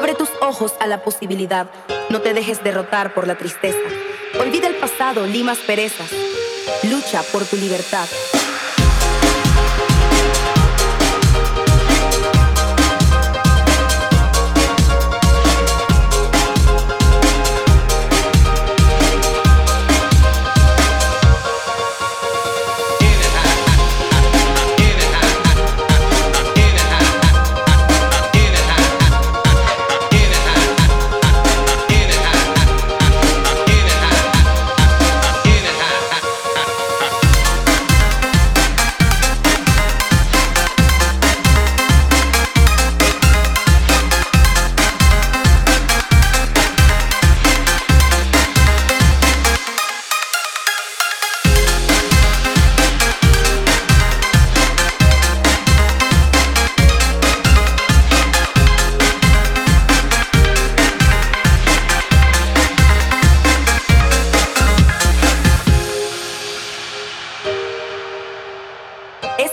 Abre tus ojos a la posibilidad. No te dejes derrotar por la tristeza. Olvida el pasado, limas perezas. Lucha por tu libertad.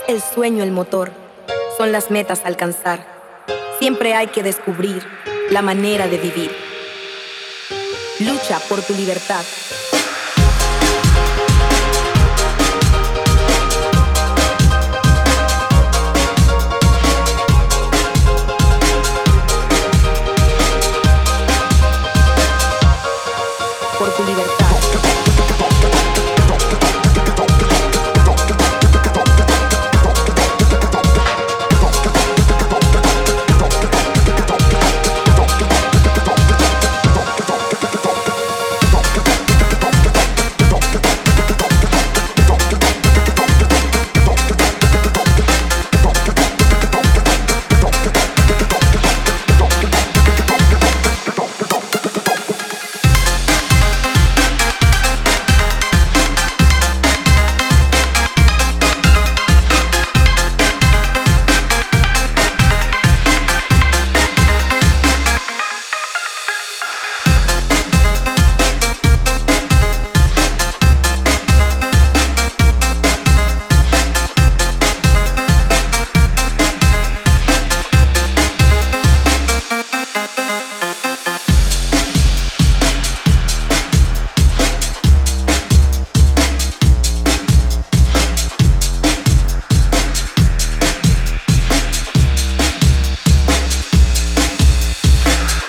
el sueño el motor, son las metas a alcanzar. Siempre hay que descubrir la manera de vivir. Lucha por tu libertad. Por tu libertad.